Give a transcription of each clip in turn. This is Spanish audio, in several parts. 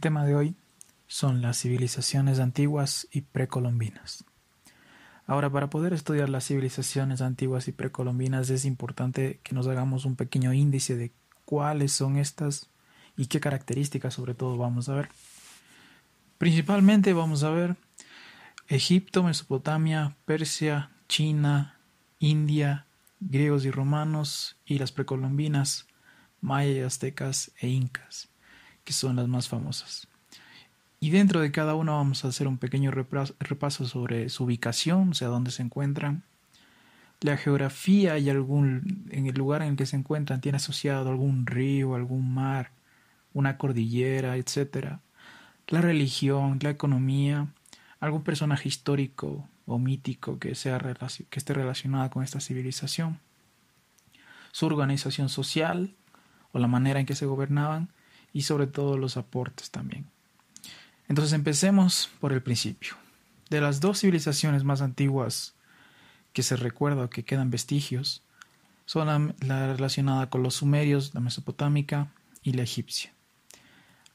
El tema de hoy son las civilizaciones antiguas y precolombinas. Ahora, para poder estudiar las civilizaciones antiguas y precolombinas es importante que nos hagamos un pequeño índice de cuáles son estas y qué características sobre todo vamos a ver. Principalmente vamos a ver Egipto, Mesopotamia, Persia, China, India, griegos y romanos y las precolombinas, mayas aztecas e incas, son las más famosas. Y dentro de cada una vamos a hacer un pequeño repaso sobre su ubicación, o sea, dónde se encuentran, la geografía y algún en el lugar en el que se encuentran tiene asociado algún río, algún mar, una cordillera, etc. La religión, la economía, algún personaje histórico o mítico que, sea, que esté relacionado con esta civilización, su organización social o la manera en que se gobernaban y sobre todo los aportes también. Entonces empecemos por el principio. De las dos civilizaciones más antiguas que se recuerda o que quedan vestigios, son la, la relacionada con los sumerios, la mesopotámica y la egipcia.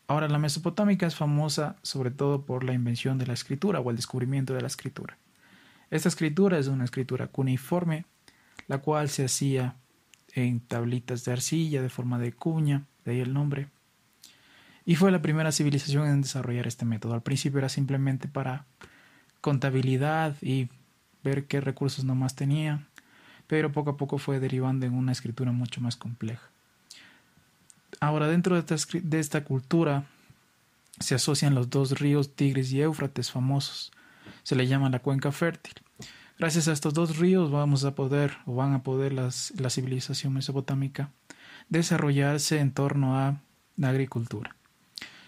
Ahora, la mesopotámica es famosa sobre todo por la invención de la escritura o el descubrimiento de la escritura. Esta escritura es una escritura cuneiforme, la cual se hacía en tablitas de arcilla de forma de cuña, de ahí el nombre. Y fue la primera civilización en desarrollar este método. Al principio era simplemente para contabilidad y ver qué recursos nomás tenía, pero poco a poco fue derivando en una escritura mucho más compleja. Ahora, dentro de esta, cultura se asocian los dos ríos Tigris y Éufrates famosos. Se le llama la cuenca fértil. Gracias a estos dos ríos vamos a poder, o van a poder las, la civilización mesopotámica desarrollarse en torno a la agricultura.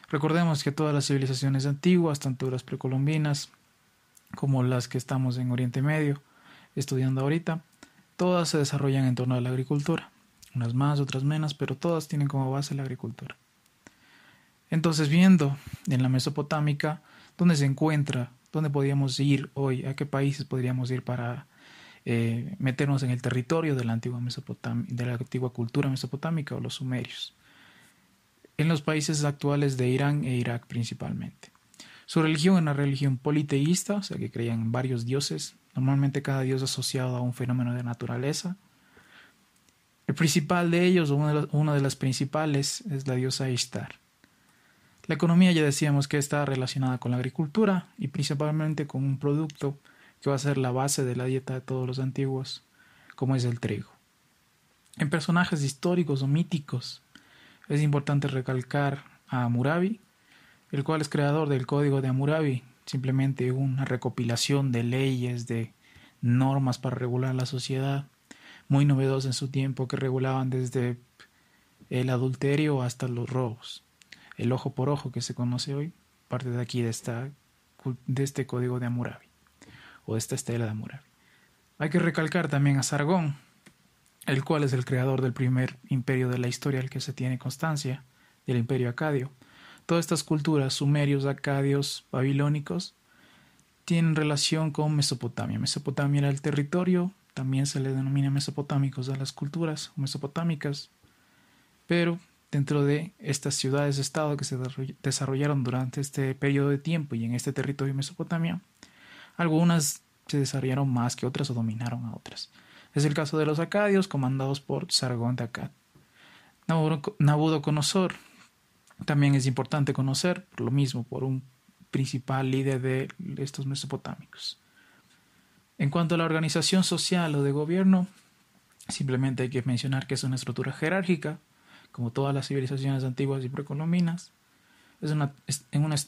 Recordemos que todas las civilizaciones antiguas, tanto las precolombinas como las que estamos en Oriente Medio estudiando ahorita, todas se desarrollan en torno a la agricultura. Unas más, otras menos, pero todas tienen como base la agricultura. Entonces, viendo en la Mesopotámica dónde se encuentra, dónde podríamos ir hoy, a qué países podríamos ir para eh, meternos en el territorio de la antigua de la antigua cultura mesopotámica o los sumerios, en los países actuales de Irán e Irak principalmente. Su religión es una religión politeísta, o sea que creían en varios dioses, normalmente cada dios asociado a un fenómeno de naturaleza, el principal de ellos, o una de, las principales, es la diosa Ishtar. La economía ya decíamos que está relacionada con la agricultura y principalmente con un producto que va a ser la base de la dieta de todos los antiguos, como es el trigo. En personajes históricos o míticos es importante recalcar a Hammurabi, el cual es creador del código de Hammurabi, simplemente una recopilación de leyes, de normas para regular la sociedad muy novedosos en su tiempo que regulaban desde el adulterio hasta los robos. El ojo por ojo que se conoce hoy parte de aquí de, esta, de este código de Hammurabi o de esta estela de Hammurabi. Hay que recalcar también a Sargón, el cual es el creador del primer imperio de la historia al que se tiene constancia, del imperio acadio. Todas estas culturas, sumerios, acadios, babilónicos, tienen relación con Mesopotamia. Mesopotamia era el territorio también se le denomina mesopotámicos a las culturas mesopotámicas, pero dentro de estas ciudades-estado que se desarrollaron durante este periodo de tiempo y en este territorio de Mesopotamia, algunas se desarrollaron más que otras o dominaron a otras. Es el caso de los acadios comandados por Sargón de Akkad. Nabucodonosor también es importante conocer, por lo mismo, por un principal líder de estos mesopotámicos. En cuanto a la organización social o de gobierno, simplemente hay que mencionar que es una estructura jerárquica, como todas las civilizaciones antiguas y precolombinas. Es una,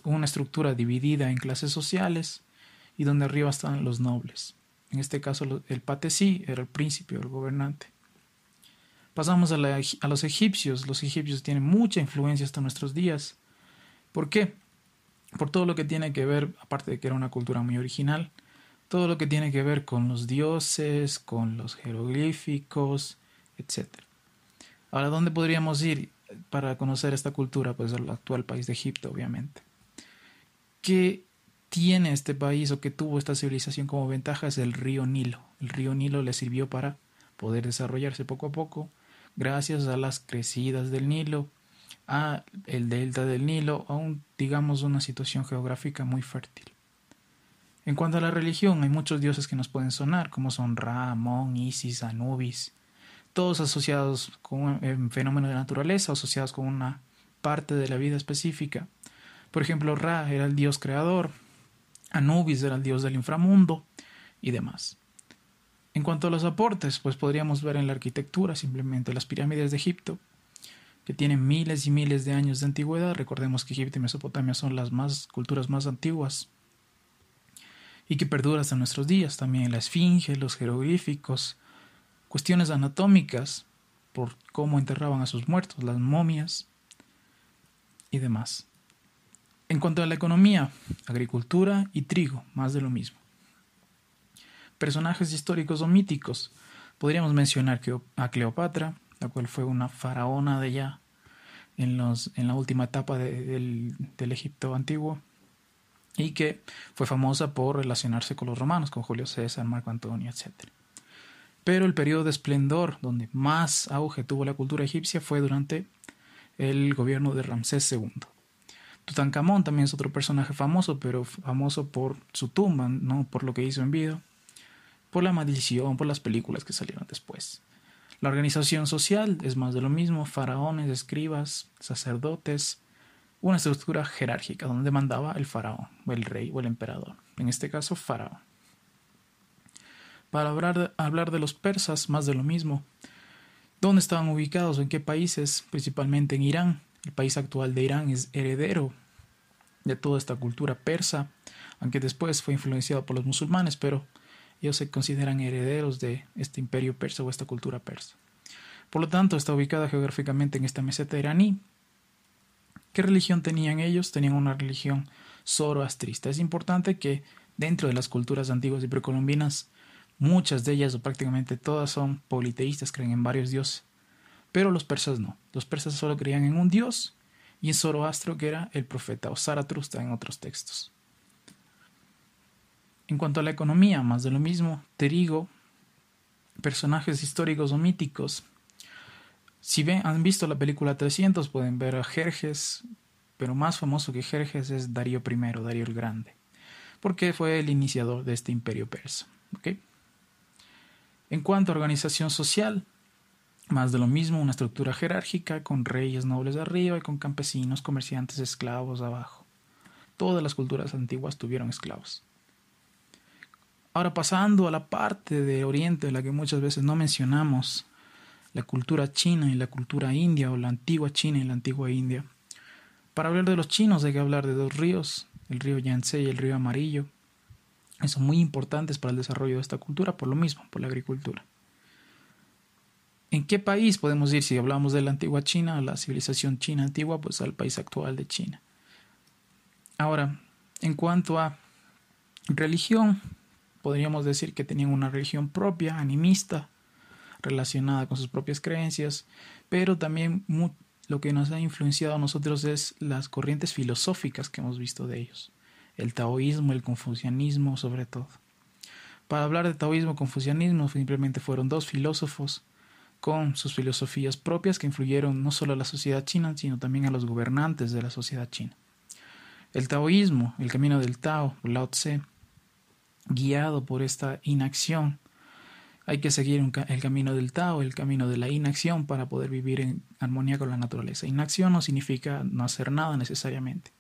una, estructura dividida en clases sociales y donde arriba están los nobles. En este caso, el patesí era el príncipe o el gobernante. Pasamos a, los egipcios. Los egipcios tienen mucha influencia hasta nuestros días. ¿Por qué? Por todo lo que tiene que ver, aparte de que era una cultura muy original, todo lo que tiene que ver con los dioses, con los jeroglíficos, etc. Ahora, ¿dónde podríamos ir para conocer esta cultura? Pues el actual país de Egipto, obviamente. ¿Qué tiene este país o qué tuvo esta civilización como ventaja? Es el río Nilo. El río Nilo le sirvió para poder desarrollarse poco a poco, gracias a las crecidas del Nilo, a el delta del Nilo, a un, digamos, una situación geográfica muy fértil. En cuanto a la religión, hay muchos dioses que nos pueden sonar, como son Ra, Amón, Isis, Anubis, todos asociados con un fenómeno de naturaleza, asociados con una parte de la vida específica. Por ejemplo, Ra era el dios creador, Anubis era el dios del inframundo y demás. En cuanto a los aportes, pues podríamos ver en la arquitectura simplemente las pirámides de Egipto, que tienen miles y miles de años de antigüedad. Recordemos que Egipto y Mesopotamia son las más culturas más antiguas y que perdura hasta nuestros días. También la esfinge, los jeroglíficos, cuestiones anatómicas por cómo enterraban a sus muertos, las momias y demás. En cuanto a la economía, agricultura y trigo, más de lo mismo. Personajes históricos o míticos, podríamos mencionar a Cleopatra, la cual fue una faraona de ya en, los, en la última etapa del, del Egipto antiguo y que fue famosa por relacionarse con los romanos, con Julio César, Marco Antonio, etc. Pero el periodo de esplendor donde más auge tuvo la cultura egipcia fue durante el gobierno de Ramsés II. Tutankamón también es otro personaje famoso, pero famoso por su tumba, no por lo que hizo en vida, por la maldición, por las películas que salieron después. La organización social es más de lo mismo, faraones, escribas, sacerdotes, una estructura jerárquica donde mandaba el faraón, o el rey o el emperador, en este caso faraón. Para hablar de, hablar de los persas, más de lo mismo. ¿Dónde estaban ubicados? ¿En qué países? Principalmente en Irán, el país actual de Irán es heredero de toda esta cultura persa, aunque después fue influenciado por los musulmanes, pero ellos se consideran herederos de este imperio persa o esta cultura persa. Por lo tanto, está ubicada geográficamente en esta meseta iraní. ¿Qué religión tenían ellos? Tenían una religión zoroastrista. Es importante que dentro de las culturas antiguas y precolombinas, muchas de ellas o prácticamente todas son politeístas, creen en varios dioses. Pero los persas no. Los persas solo creían en un dios y en Zoroastro, que era el profeta, o Zaratustra en otros textos. En cuanto a la economía, más de lo mismo, Terigo, personajes históricos o míticos. Si han visto la película 300, pueden ver a Jerjes, pero más famoso que Jerjes es Darío I, Darío el Grande, porque fue el iniciador de este imperio persa. En cuanto a organización social, más de lo mismo, una estructura jerárquica con reyes nobles arriba y con campesinos, comerciantes, esclavos abajo. Todas las culturas antiguas tuvieron esclavos. Ahora pasando a la parte de Oriente, la que muchas veces no mencionamos, la cultura china y la cultura india, o la antigua China y la antigua India. Para hablar de los chinos hay que hablar de dos ríos, el río Yangtze y el río Amarillo. Son muy importantes para el desarrollo de esta cultura, por lo mismo, por la agricultura. ¿En qué país podemos ir si hablamos de la antigua China, la civilización china antigua, pues al país actual de China? Ahora, en cuanto a religión, podríamos decir que tenían una religión propia, animista, relacionada con sus propias creencias, pero también lo que nos ha influenciado a nosotros es las corrientes filosóficas que hemos visto de ellos, el taoísmo, el confucianismo sobre todo. Para hablar de taoísmo, confucianismo, simplemente fueron dos filósofos con sus filosofías propias que influyeron no solo a la sociedad china, sino también a los gobernantes de la sociedad china. El taoísmo, el camino del Tao, Lao Tse, guiado por esta inacción, hay que seguir el camino del Tao, el camino de la inacción para poder vivir en armonía con la naturaleza. Inacción no significa no hacer nada necesariamente,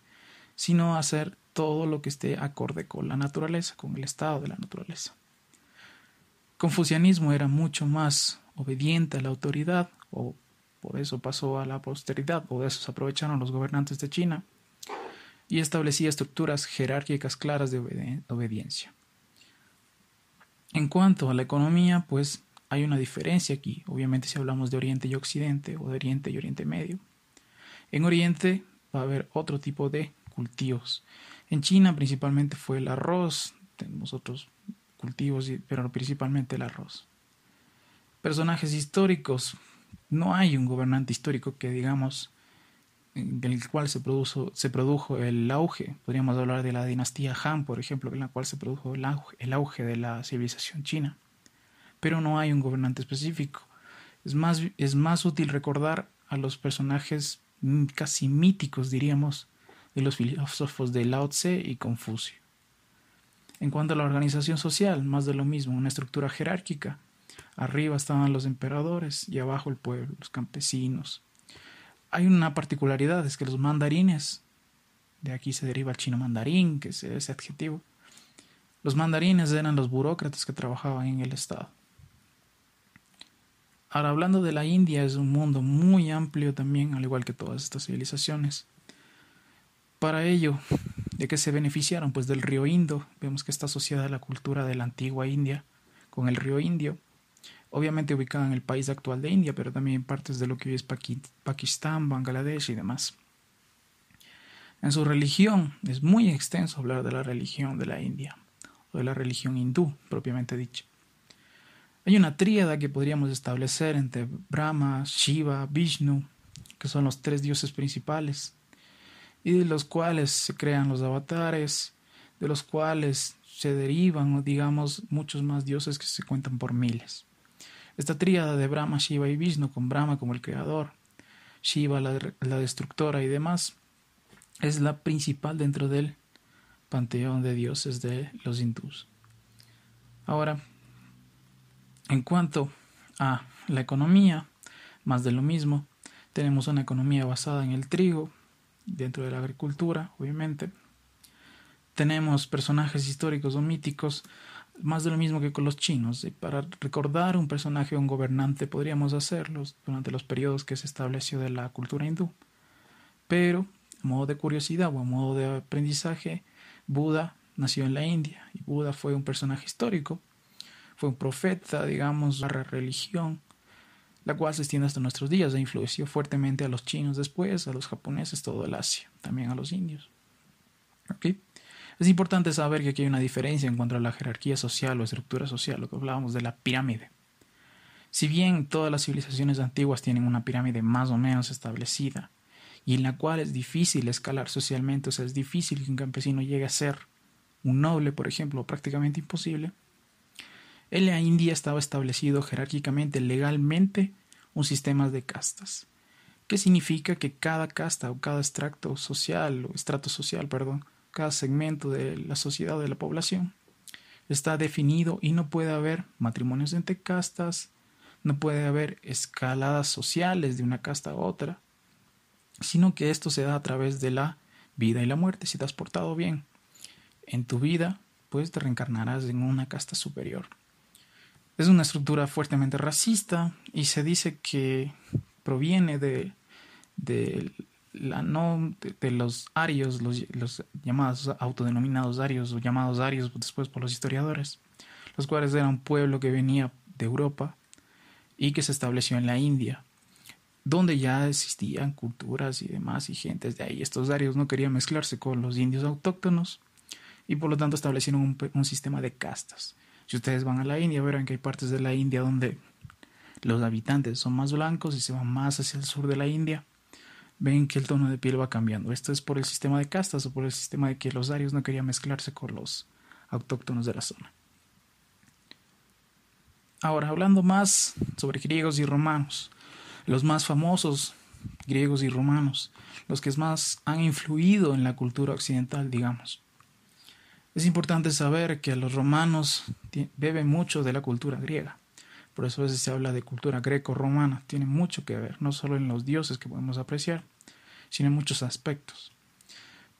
sino hacer todo lo que esté acorde con la naturaleza, con el estado de la naturaleza. Confucianismo era mucho más obediente a la autoridad, o por eso pasó a la posteridad, o de eso se aprovecharon los gobernantes de China, y establecía estructuras jerárquicas claras de obediencia. En cuanto a la economía, pues hay una diferencia aquí, obviamente si hablamos de Oriente y Occidente, o de Oriente y Oriente Medio. En Oriente va a haber otro tipo de cultivos. En China principalmente fue el arroz, tenemos otros cultivos, pero principalmente el arroz personajes históricos. No hay un gobernante histórico que digamos en el cual se produjo, se produjo el auge. Podríamos hablar de la dinastía Han, por ejemplo, en la cual se produjo el auge, el auge de la civilización china. Pero no hay un gobernante específico. Es más, es más útil recordar a los personajes casi míticos, diríamos, de los filósofos de Lao Tse y Confucio. En cuanto a la organización social, más de lo mismo, una estructura jerárquica. Arriba estaban los emperadores y abajo el pueblo, los campesinos. Hay una particularidad, es que los mandarines, de aquí se deriva el chino mandarín, que es ese adjetivo, los mandarines eran los burócratas que trabajaban en el Estado. Ahora, hablando de la India, es un mundo muy amplio también, al igual que todas estas civilizaciones. Para ello, ¿de qué se beneficiaron? Pues del río Indo. Vemos que está asociada la cultura de la antigua India con el río Indio. Obviamente ubicada en el país actual de India, pero también en partes de lo que hoy es Pakistán, Bangladesh y demás. En su religión, es muy extenso hablar de la religión de la India o de la religión hindú, propiamente dicha. Hay una tríada que podríamos establecer entre Brahma, Shiva, Vishnu, que son los tres dioses principales, y de los cuales se crean los avatares, de los cuales se derivan, digamos, muchos más dioses que se cuentan por miles. Esta tríada de Brahma, Shiva y Vishnu, con Brahma como el creador, Shiva la, la destructora y demás, es la principal dentro del panteón de dioses de los hindús. Ahora, en cuanto a la economía, más de lo mismo, tenemos una economía basada en el trigo, dentro de la agricultura, obviamente. Tenemos personajes históricos o míticos, más de lo mismo que con los chinos. para recordar un personaje o un gobernante podríamos hacerlo durante los periodos que se estableció de la cultura hindú. Pero, a modo de curiosidad o a modo de aprendizaje, Buda nació en la India y Buda fue un personaje histórico, fue un profeta, digamos, la religión, la cual se extiende hasta nuestros días e influenció fuertemente a los chinos después, a los japoneses, todo el Asia, también a los indios. Es importante saber que aquí hay una diferencia en cuanto a la jerarquía social o estructura social, lo que hablábamos de la pirámide. Si bien todas las civilizaciones antiguas tienen una pirámide más o menos establecida, y en la cual es difícil escalar socialmente, o sea, es difícil que un campesino llegue a ser un noble, por ejemplo, prácticamente imposible, en la India estaba establecido jerárquicamente, legalmente, un sistema de castas, que significa que cada casta o cada extracto social o estrato social, perdón, cada segmento de la sociedad de la población está definido y no puede haber matrimonios entre castas, no puede haber escaladas sociales de una casta a otra, sino que esto se da a través de la vida y la muerte. Si te has portado bien en tu vida, pues te reencarnarás en una casta superior. Es una estructura fuertemente racista y se dice que proviene de, de no de, los arios, los, los, llamados autodenominados arios o llamados arios después por los historiadores, los cuales eran un pueblo que venía de Europa y que se estableció en la India donde ya existían culturas y demás y gentes de ahí. Estos arios no querían mezclarse con los indios autóctonos y por lo tanto establecieron un, sistema de castas. Si ustedes van a la India, verán que hay partes de la India donde los habitantes son más blancos y se van más hacia el sur de la India. Ven que el tono de piel va cambiando. Esto es por el sistema de castas o por el sistema de que los arios no querían mezclarse con los autóctonos de la zona. Ahora, hablando más sobre griegos y romanos los más famosos griegos y romanos, los que más han influido en la cultura occidental, digamos. Es importante saber que los romanos beben mucho de la cultura griega. Por eso a veces se habla de cultura greco-romana. Tiene mucho que ver, no solo en los dioses que podemos apreciar, sino en muchos aspectos.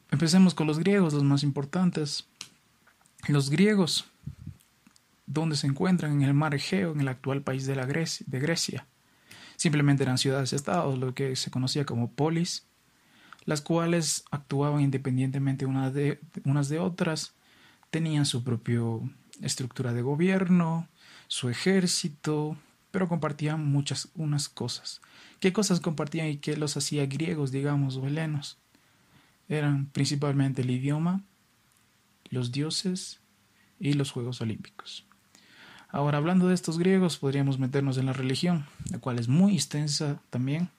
Empecemos con los griegos, los más importantes. Los griegos, donde se encuentran en el mar Egeo, en el actual país de, la Grecia, de Grecia. Simplemente eran ciudades-estados, lo que se conocía como polis, las cuales actuaban independientemente de, unas de otras, tenían su propia estructura de gobierno, su ejército, pero compartían muchas unas cosas. ¿Qué cosas compartían y qué los hacía griegos, digamos, o helenos? Eran principalmente el idioma, los dioses y los Juegos Olímpicos. Ahora, hablando de estos griegos, podríamos meternos en la religión, la cual es muy extensa también,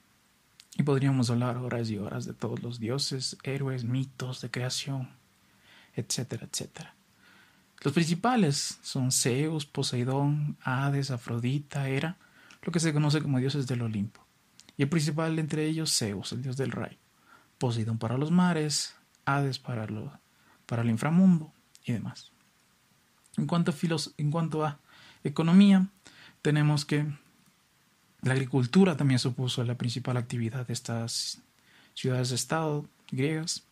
y podríamos hablar horas y horas de todos los dioses, héroes, mitos de creación, etcétera, etcétera. Los principales son Zeus, Poseidón, Hades, Afrodita, Hera, lo que se conoce como dioses del Olimpo. y el principal entre ellos Zeus, el dios del rayo, Poseidón para los mares, Hades para, lo, para el inframundo y demás. En cuanto, a en cuanto a economía, tenemos que la agricultura también supuso la principal actividad de estas ciudades-estado griegas,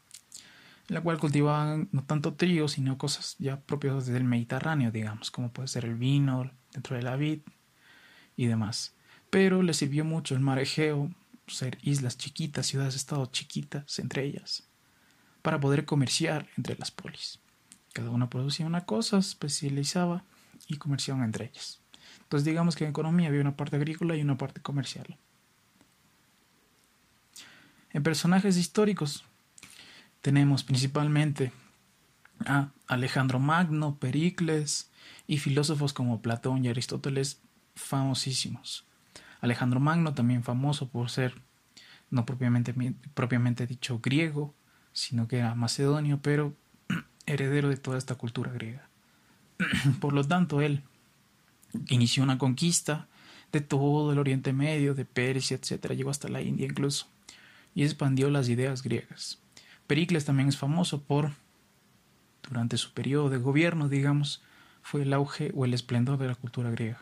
la cual cultivaban no tanto trigo, sino cosas ya propias del Mediterráneo, digamos, como puede ser el vino, dentro de la vid y demás. Pero le sirvió mucho el mar Egeo, ser islas chiquitas, ciudades-estado chiquitas entre ellas, para poder comerciar entre las polis. Cada una producía una cosa, especializaba y comerciaban entre ellas. Entonces digamos que en economía había una parte agrícola y una parte comercial. En personajes históricos tenemos principalmente a Alejandro Magno, Pericles y filósofos como Platón y Aristóteles famosísimos. Alejandro Magno también famoso por ser no propiamente, dicho griego, sino que era macedonio, pero heredero de toda esta cultura griega. por lo tanto, él inició una conquista de todo el Oriente Medio, de Persia, etc. Llegó hasta la India incluso, y expandió las ideas griegas. Pericles también es famoso por, durante su periodo de gobierno, digamos, fue el auge o el esplendor de la cultura griega.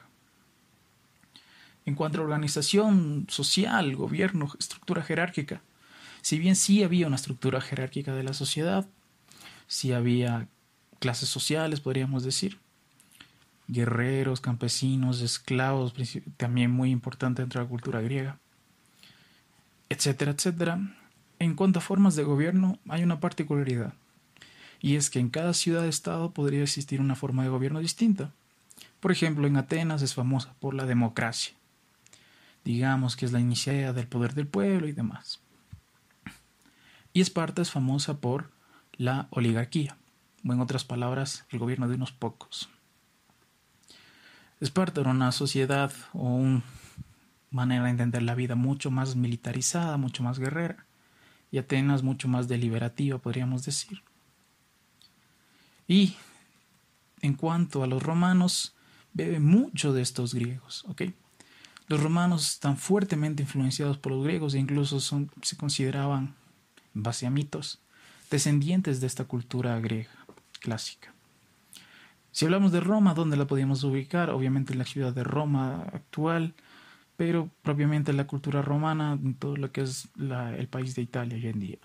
En cuanto a organización social, gobierno, estructura jerárquica, si bien sí había una estructura jerárquica de la sociedad, sí había clases sociales, podríamos decir, guerreros, campesinos, esclavos, también muy importante dentro de la cultura griega, etcétera, etcétera. En cuanto a formas de gobierno, hay una particularidad, y es que en cada ciudad-estado podría existir una forma de gobierno distinta. Por ejemplo, en Atenas es famosa por la democracia, digamos que es la iniciativa del poder del pueblo y demás. Y Esparta es famosa por la oligarquía, o en otras palabras, el gobierno de unos pocos. Esparta era una sociedad o una manera de entender la vida mucho más militarizada, mucho más guerrera, y Atenas mucho más deliberativa, podríamos decir. Y en cuanto a los romanos, bebe mucho de estos griegos, ¿ok? Los romanos están fuertemente influenciados por los griegos e incluso se consideraban, en base a mitos, descendientes de esta cultura griega clásica. Si hablamos de Roma, ¿dónde la podíamos ubicar? Obviamente en la ciudad de Roma actual, pero propiamente la cultura romana todo lo que es el país de Italia hoy en día.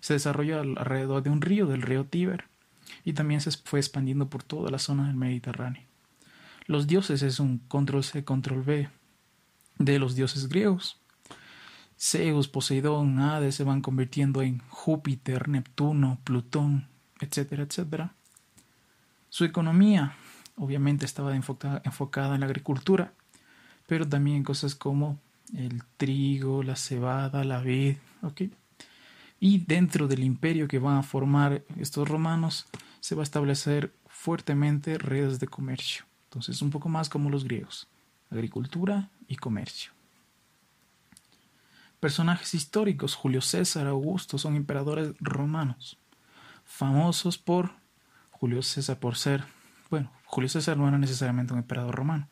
Se desarrolló alrededor de un río, del río Tíber, y también se fue expandiendo por toda la zona del Mediterráneo. Los dioses es un control C, control V de los dioses griegos. Zeus, Poseidón, Hades se van convirtiendo en Júpiter, Neptuno, Plutón, etcétera, etcétera. Su economía obviamente estaba enfocada, en la agricultura, pero también cosas como el trigo, la cebada, la vid, Y dentro del imperio que van a formar estos romanos, se va a establecer fuertemente redes de comercio. Entonces, un poco más como los griegos, agricultura y comercio. Personajes históricos, Julio César, Augusto, son emperadores romanos, famosos por Julio César por ser, bueno, Julio César no era necesariamente un emperador romano,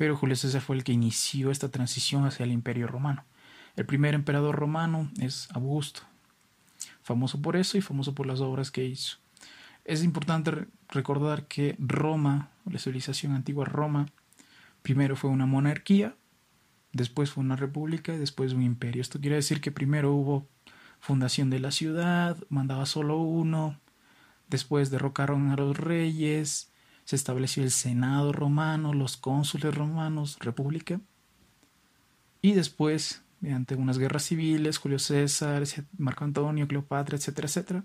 pero Julio César fue el que inició esta transición hacia el imperio romano. El primer emperador romano es Augusto, famoso por eso y famoso por las obras que hizo. Es importante recordar que Roma, la civilización antigua Roma, primero fue una monarquía, después fue una república y después un imperio. Esto quiere decir que primero hubo fundación de la ciudad, mandaba solo uno, Después derrocaron a los reyes, se estableció el Senado romano, los cónsules romanos, república. Y después, mediante unas guerras civiles, Julio César, Marco Antonio, Cleopatra, etcétera, etcétera,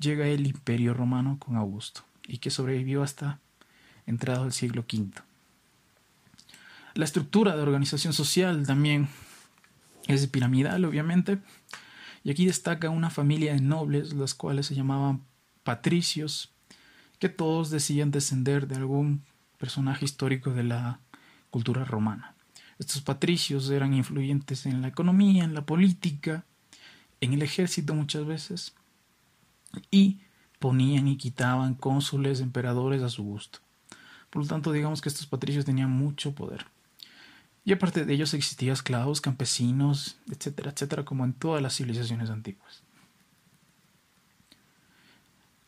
llega el imperio romano con Augusto y que sobrevivió hasta entrado el siglo V. La estructura de organización social también es piramidal, obviamente, y aquí destaca una familia de nobles, las cuales se llamaban patricios, que todos decían descender de algún personaje histórico de la cultura romana. Estos patricios eran influyentes en la economía, en la política, en el ejército muchas veces, y ponían y quitaban cónsules, emperadores a su gusto. Por lo tanto, digamos que estos patricios tenían mucho poder. Y aparte de ellos existían esclavos, campesinos, etcétera, etcétera, como en todas las civilizaciones antiguas.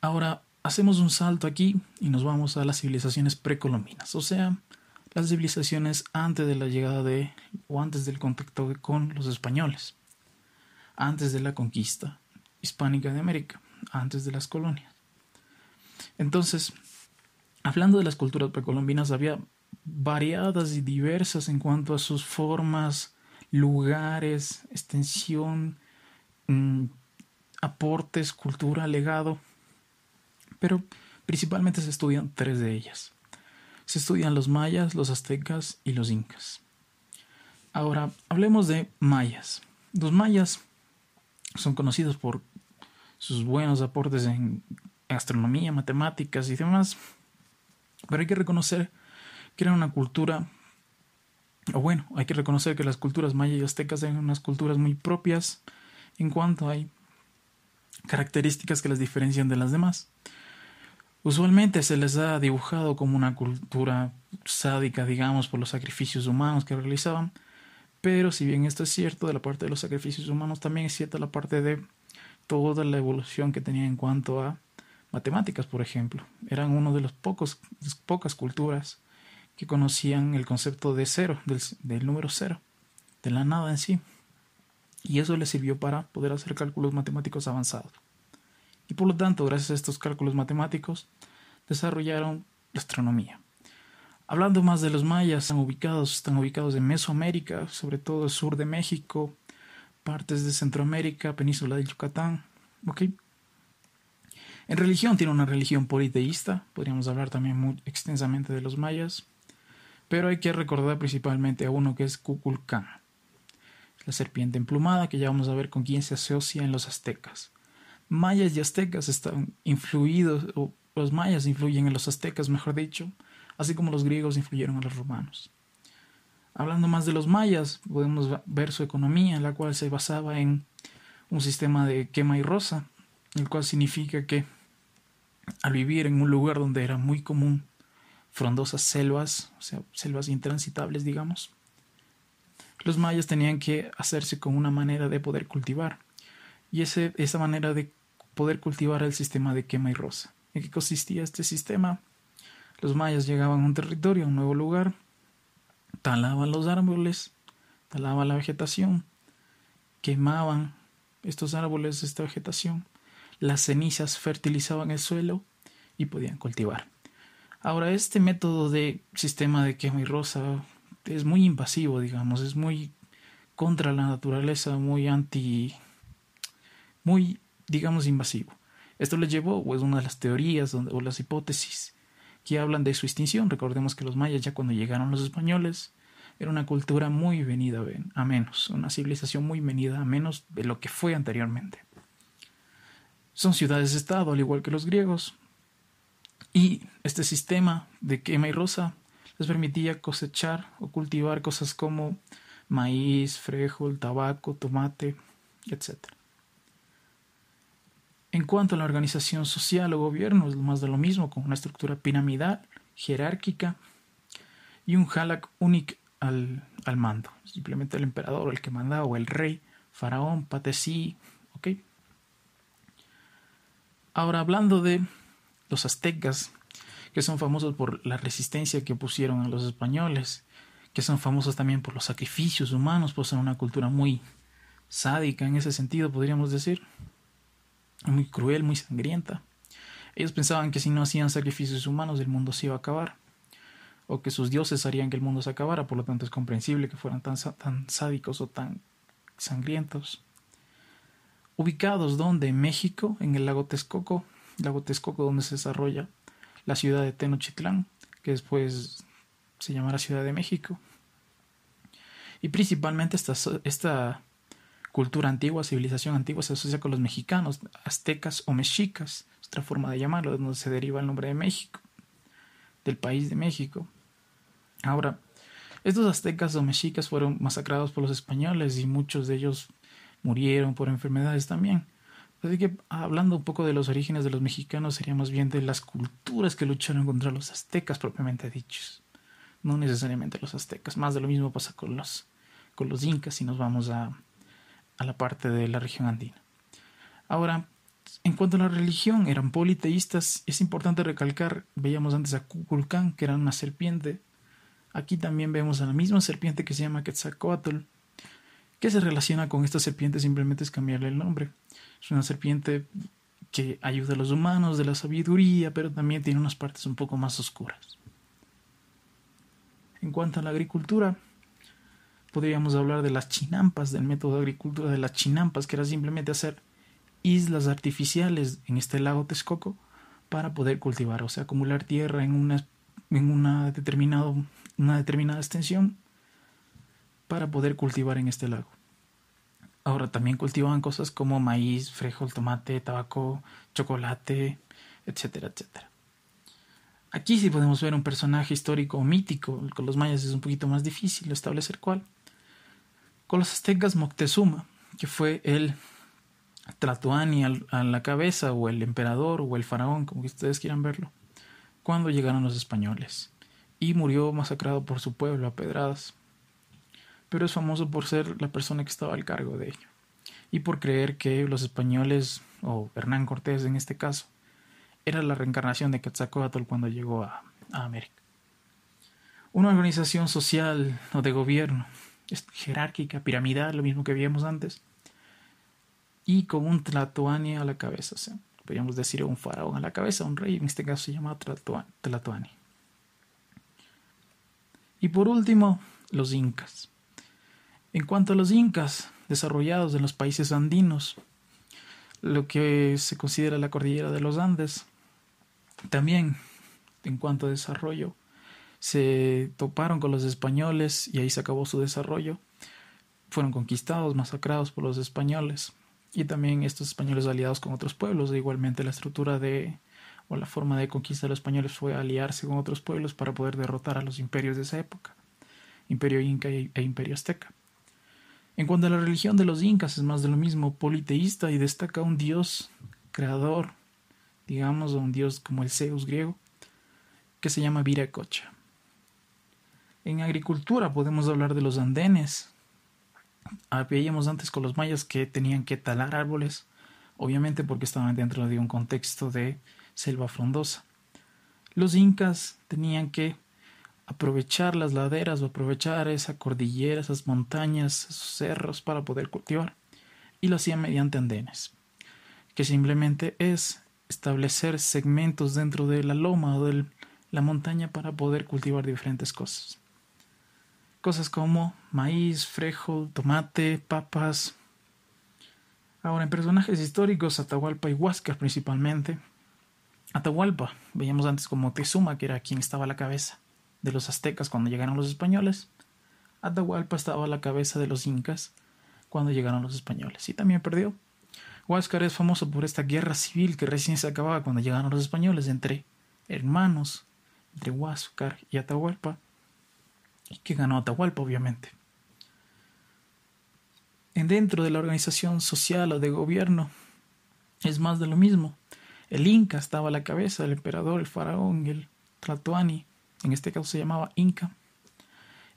Ahora hacemos un salto aquí y nos vamos a las civilizaciones precolombinas, o sea, las civilizaciones antes de la llegada de o antes del contacto con los españoles, antes de la conquista hispánica de América, antes de las colonias. Entonces, hablando de las culturas precolombinas, había variadas y diversas en cuanto a sus formas, lugares, extensión, mm, aportes, cultura, legado, pero principalmente se estudian tres de ellas. Se estudian los mayas, los aztecas y los incas. Ahora, hablemos de mayas. Los mayas son conocidos por sus buenos aportes en astronomía, matemáticas y demás, pero hay que reconocer que era una cultura, o bueno, hay que reconocer que las culturas mayas y aztecas eran unas culturas muy propias en cuanto hay características que las diferencian de las demás. Usualmente se les ha dibujado como una cultura sádica, digamos, por los sacrificios humanos que realizaban, pero si bien esto es cierto de la parte de los sacrificios humanos, también es cierta la parte de toda la evolución que tenía en cuanto a matemáticas, por ejemplo. Eran uno de los pocos, pocas culturas que conocían el concepto de cero, del, número cero, de la nada en sí. Y eso les sirvió para poder hacer cálculos matemáticos avanzados. Y por lo tanto, gracias a estos cálculos matemáticos, desarrollaron la astronomía. Hablando más de los mayas, están ubicados, están ubicados en Mesoamérica, sobre todo el sur de México, partes de Centroamérica, península de Yucatán. En religión tiene una religión politeísta, podríamos hablar también muy extensamente de los mayas. Pero hay que recordar principalmente a uno que es Kukulcán, la serpiente emplumada que ya vamos a ver con quién se asocia en los aztecas. Mayas y aztecas están influidos, o los mayas influyen en los aztecas, mejor dicho, así como los griegos influyeron en los romanos. Hablando más de los mayas, podemos ver su economía, la cual se basaba en un sistema de quema y rosa, el cual significa que al vivir en un lugar donde era muy común frondosas selvas, o sea, selvas intransitables, digamos. Los mayas tenían que hacerse con una manera de poder cultivar, y esa manera de poder cultivar el sistema de quema y rosa. ¿En qué consistía este sistema? Los mayas llegaban a un territorio, a un nuevo lugar, talaban los árboles, talaban la vegetación, quemaban estos árboles, esta vegetación, las cenizas fertilizaban el suelo y podían cultivar. Ahora, este método de sistema de quema y rosa es muy invasivo, digamos, es muy contra la naturaleza, muy anti, muy, digamos, invasivo. Esto le llevó, o es una de las teorías o las hipótesis que hablan de su extinción. Recordemos que los mayas ya cuando llegaron los españoles era una cultura muy venida a menos, una civilización muy venida a menos de lo que fue anteriormente. Son ciudades-estado, al igual que los griegos, y este sistema de quema y rosa les permitía cosechar o cultivar cosas como maíz, frijol, tabaco, tomate, etc. En cuanto a la organización social o gobierno, es más de lo mismo, con una estructura piramidal, jerárquica y un halak único al, al, mando. Simplemente el emperador el que mandaba, o el rey, faraón, patesí, ¿ok? Ahora, hablando de los aztecas, que son famosos por la resistencia que pusieron a los españoles, que son famosos también por los sacrificios humanos, pues son una cultura muy sádica en ese sentido, podríamos decir, muy cruel, muy sangrienta. Ellos pensaban que si no hacían sacrificios humanos el mundo se iba a acabar, o que sus dioses harían que el mundo se acabara, por lo tanto es comprensible que fueran tan, tan sádicos o tan sangrientos. Ubicados donde en México, en el lago Texcoco, lago Texcoco donde se desarrolla la ciudad de Tenochtitlán, que después se llamará Ciudad de México. Y principalmente esta, esta cultura antigua, civilización antigua, se asocia con los mexicanos, aztecas o mexicas, otra forma de llamarlo, de donde se deriva el nombre de México, del país de México. Ahora, estos aztecas o mexicas fueron masacrados por los españoles y muchos de ellos murieron por enfermedades también. Así que hablando un poco de los orígenes de los mexicanos, sería más bien de las culturas que lucharon contra los aztecas propiamente dichos. no necesariamente los aztecas. Más de lo mismo pasa con los, con los incas si nos vamos a, a la parte de la región andina. Ahora, en cuanto a la religión, eran politeístas. Es importante recalcar, veíamos antes a Kukulcán, que era una serpiente. Aquí también vemos a la misma serpiente que se llama Quetzalcoatl. ¿Qué se relaciona con esta serpiente? Simplemente es cambiarle el nombre. Es una serpiente que ayuda a los humanos de la sabiduría, pero también tiene unas partes un poco más oscuras. En cuanto a la agricultura, podríamos hablar de las chinampas, del método de agricultura de las chinampas, que era simplemente hacer islas artificiales en este lago Texcoco para poder cultivar, o sea, acumular tierra en una, en una, determinado, una determinada extensión para poder cultivar en este lago. Ahora también cultivaban cosas como maíz, frijol, tomate, tabaco, chocolate, etcétera, etcétera. Aquí sí podemos ver un personaje histórico mítico. Con los mayas es un poquito más difícil establecer cuál. Con los aztecas Moctezuma, que fue el Tlatoani a la cabeza, o el emperador, o el faraón, como ustedes quieran verlo, cuando llegaron los españoles. Y murió masacrado por su pueblo a pedradas pero es famoso por ser la persona que estaba al cargo de ello y por creer que los españoles, o Hernán Cortés en este caso, era la reencarnación de Quetzalcoatl cuando llegó a, América. Una organización social o de gobierno jerárquica, piramidal, lo mismo que vimos antes, y con un Tlatoani a la cabeza, podríamos decir un faraón a la cabeza, un rey, en este caso se llama Tlatoani. Y por último, los incas. En cuanto a los incas, desarrollados en los países andinos, lo que se considera la cordillera de los Andes, también en cuanto a desarrollo, se toparon con los españoles y ahí se acabó su desarrollo. Fueron conquistados, masacrados por los españoles y también estos españoles aliados con otros pueblos. E igualmente la estructura de o la forma de conquista de los españoles fue aliarse con otros pueblos para poder derrotar a los imperios de esa época, imperio inca e imperio azteca. En cuanto a la religión de los incas es más de lo mismo, politeísta y destaca un dios creador, digamos, un dios como el Zeus griego, que se llama Viracocha. En agricultura podemos hablar de los andenes. Ah, veíamos antes con los mayas que tenían que talar árboles, obviamente porque estaban dentro de un contexto de selva frondosa. Los incas tenían que aprovechar las laderas o aprovechar esa cordillera, esas montañas, esos cerros para poder cultivar. Y lo hacían mediante andenes, que simplemente es establecer segmentos dentro de la loma o de la montaña para poder cultivar diferentes cosas. Cosas como maíz, frijol, tomate, papas. Ahora, en personajes históricos, Atahualpa y Huáscar principalmente. Atahualpa, veíamos antes como Tezuma, que era quien estaba a la cabeza de los aztecas cuando llegaron los españoles. Atahualpa estaba a la cabeza de los incas cuando llegaron los españoles y también perdió. Huáscar es famoso por esta guerra civil que recién se acababa cuando llegaron los españoles entre hermanos, entre Huáscar y Atahualpa, y que ganó Atahualpa obviamente. En dentro de la organización social o de gobierno es más de lo mismo. El Inca estaba a la cabeza, el emperador, el faraón, el Tlatoani, en este caso se llamaba Inca,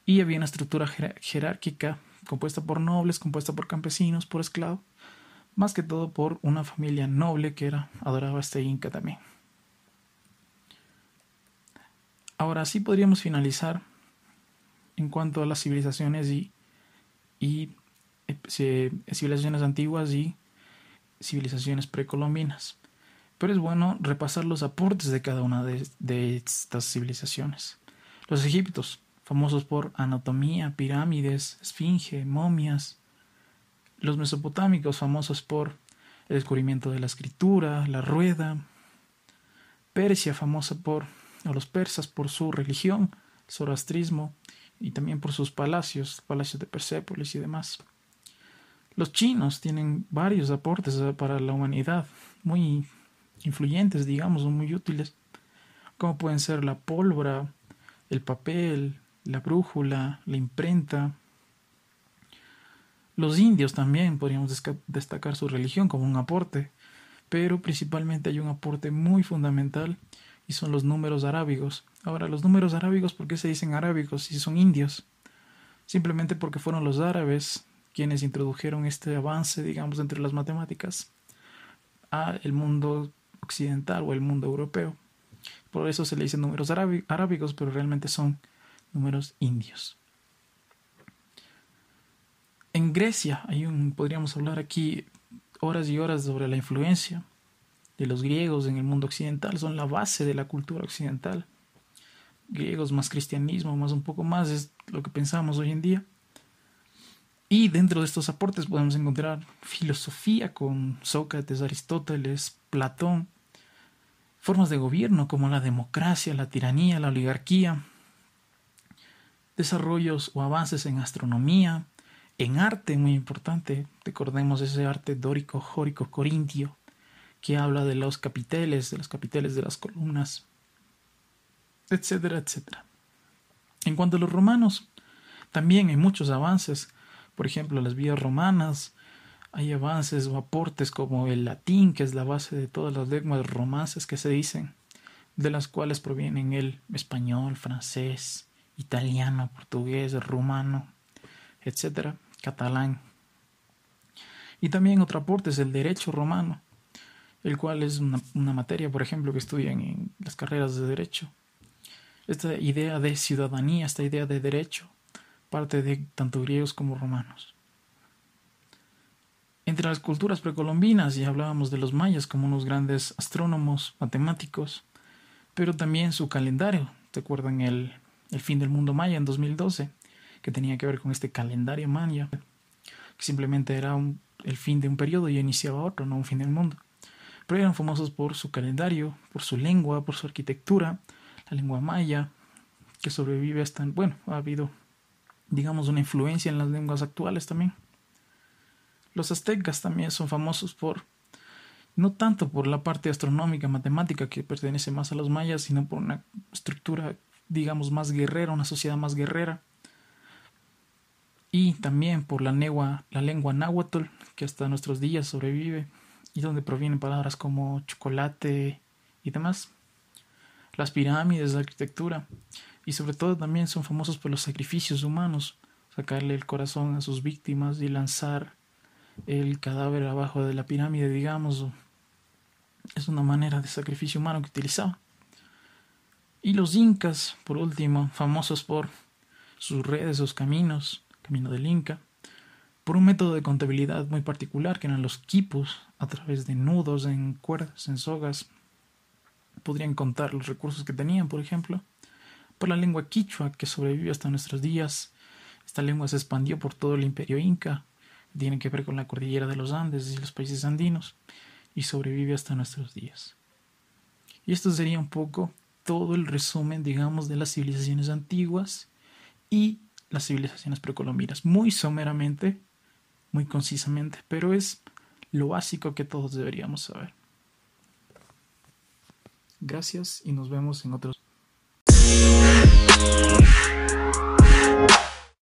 y había una estructura jerárquica compuesta por nobles, compuesta por campesinos, por esclavos, más que todo por una familia noble que era adoraba este Inca también. Ahora sí podríamos finalizar en cuanto a las civilizaciones y, y eh, civilizaciones antiguas y civilizaciones precolombinas pero es bueno repasar los aportes de cada una de, estas civilizaciones. Los egiptos, famosos por anatomía, pirámides, esfinge, momias. Los mesopotámicos, famosos por el descubrimiento de la escritura, la rueda. Persia, famosa por, o los persas por su religión, el zoroastrismo, y también por sus palacios, palacios de Persépolis y demás. Los chinos tienen varios aportes para la humanidad, muy influyentes, digamos, son muy útiles, como pueden ser la pólvora, el papel, la brújula, la imprenta. Los indios también podríamos destacar su religión como un aporte, pero principalmente hay un aporte muy fundamental y son los números arábigos, Ahora, los números arábigos, ¿por qué se dicen arábigos si son indios? Simplemente porque fueron los árabes quienes introdujeron este avance, digamos, entre las matemáticas a el mundo occidental o el mundo europeo. Por eso se le dicen números arábigos, pero realmente son números indios. En Grecia hay un, podríamos hablar aquí horas y horas sobre la influencia de los griegos en el mundo occidental, son la base de la cultura occidental. Griegos más cristianismo, más un poco más es lo que pensamos hoy en día. Y dentro de estos aportes podemos encontrar filosofía con Sócrates, Aristóteles, Platón, formas de gobierno como la democracia, la tiranía, la oligarquía, desarrollos o avances en astronomía, en arte, muy importante, recordemos ese arte dórico, jórico, corintio, que habla de los capiteles, de los capiteles de las columnas, etcétera, etcétera. En cuanto a los romanos, también hay muchos avances, por ejemplo, las vías romanas, hay avances o aportes como el latín, que es la base de todas las lenguas romances que se dicen, de las cuales provienen el español, francés, italiano, portugués, rumano, etcétera, catalán. Y también otro aporte es el derecho romano, el cual es una, una materia, por ejemplo, que estudian en las carreras de derecho. Esta idea de ciudadanía, esta idea de derecho, parte de tanto griegos como romanos. Entre las culturas precolombinas ya hablábamos de los mayas como unos grandes astrónomos, matemáticos, pero también su calendario. ¿Te acuerdan el, el fin del mundo maya en 2012? Que tenía que ver con este calendario maya, que simplemente era el fin de un periodo y iniciaba otro, no un fin del mundo. Pero eran famosos por su calendario, por su lengua, por su arquitectura, la lengua maya, que sobrevive hasta, bueno, ha habido, digamos, una influencia en las lenguas actuales también. Los aztecas también son famosos por, no tanto por la parte astronómica, matemática, que pertenece más a los mayas, sino por una estructura, digamos, más guerrera, una sociedad más guerrera. Y también por la, la lengua náhuatl, que hasta nuestros días sobrevive, y donde provienen palabras como chocolate y demás. Las pirámides, la arquitectura, y sobre todo también son famosos por los sacrificios humanos, sacarle el corazón a sus víctimas y lanzar el cadáver abajo de la pirámide, digamos, es una manera de sacrificio humano que utilizaba. Y los incas, por último, famosos por sus redes, sus caminos, camino del Inca, por un método de contabilidad muy particular que eran los quipus, a través de nudos en cuerdas, en sogas, podrían contar los recursos que tenían, por ejemplo, por la lengua quichua que sobrevivió hasta nuestros días. Esta lengua se expandió por todo el imperio inca, tiene que ver con la cordillera de los Andes y los países andinos y sobrevive hasta nuestros días. Y esto sería un poco todo el resumen, digamos, de las civilizaciones antiguas y las civilizaciones precolombinas, muy someramente, muy concisamente, pero es lo básico que todos deberíamos saber. Gracias y nos vemos en otros.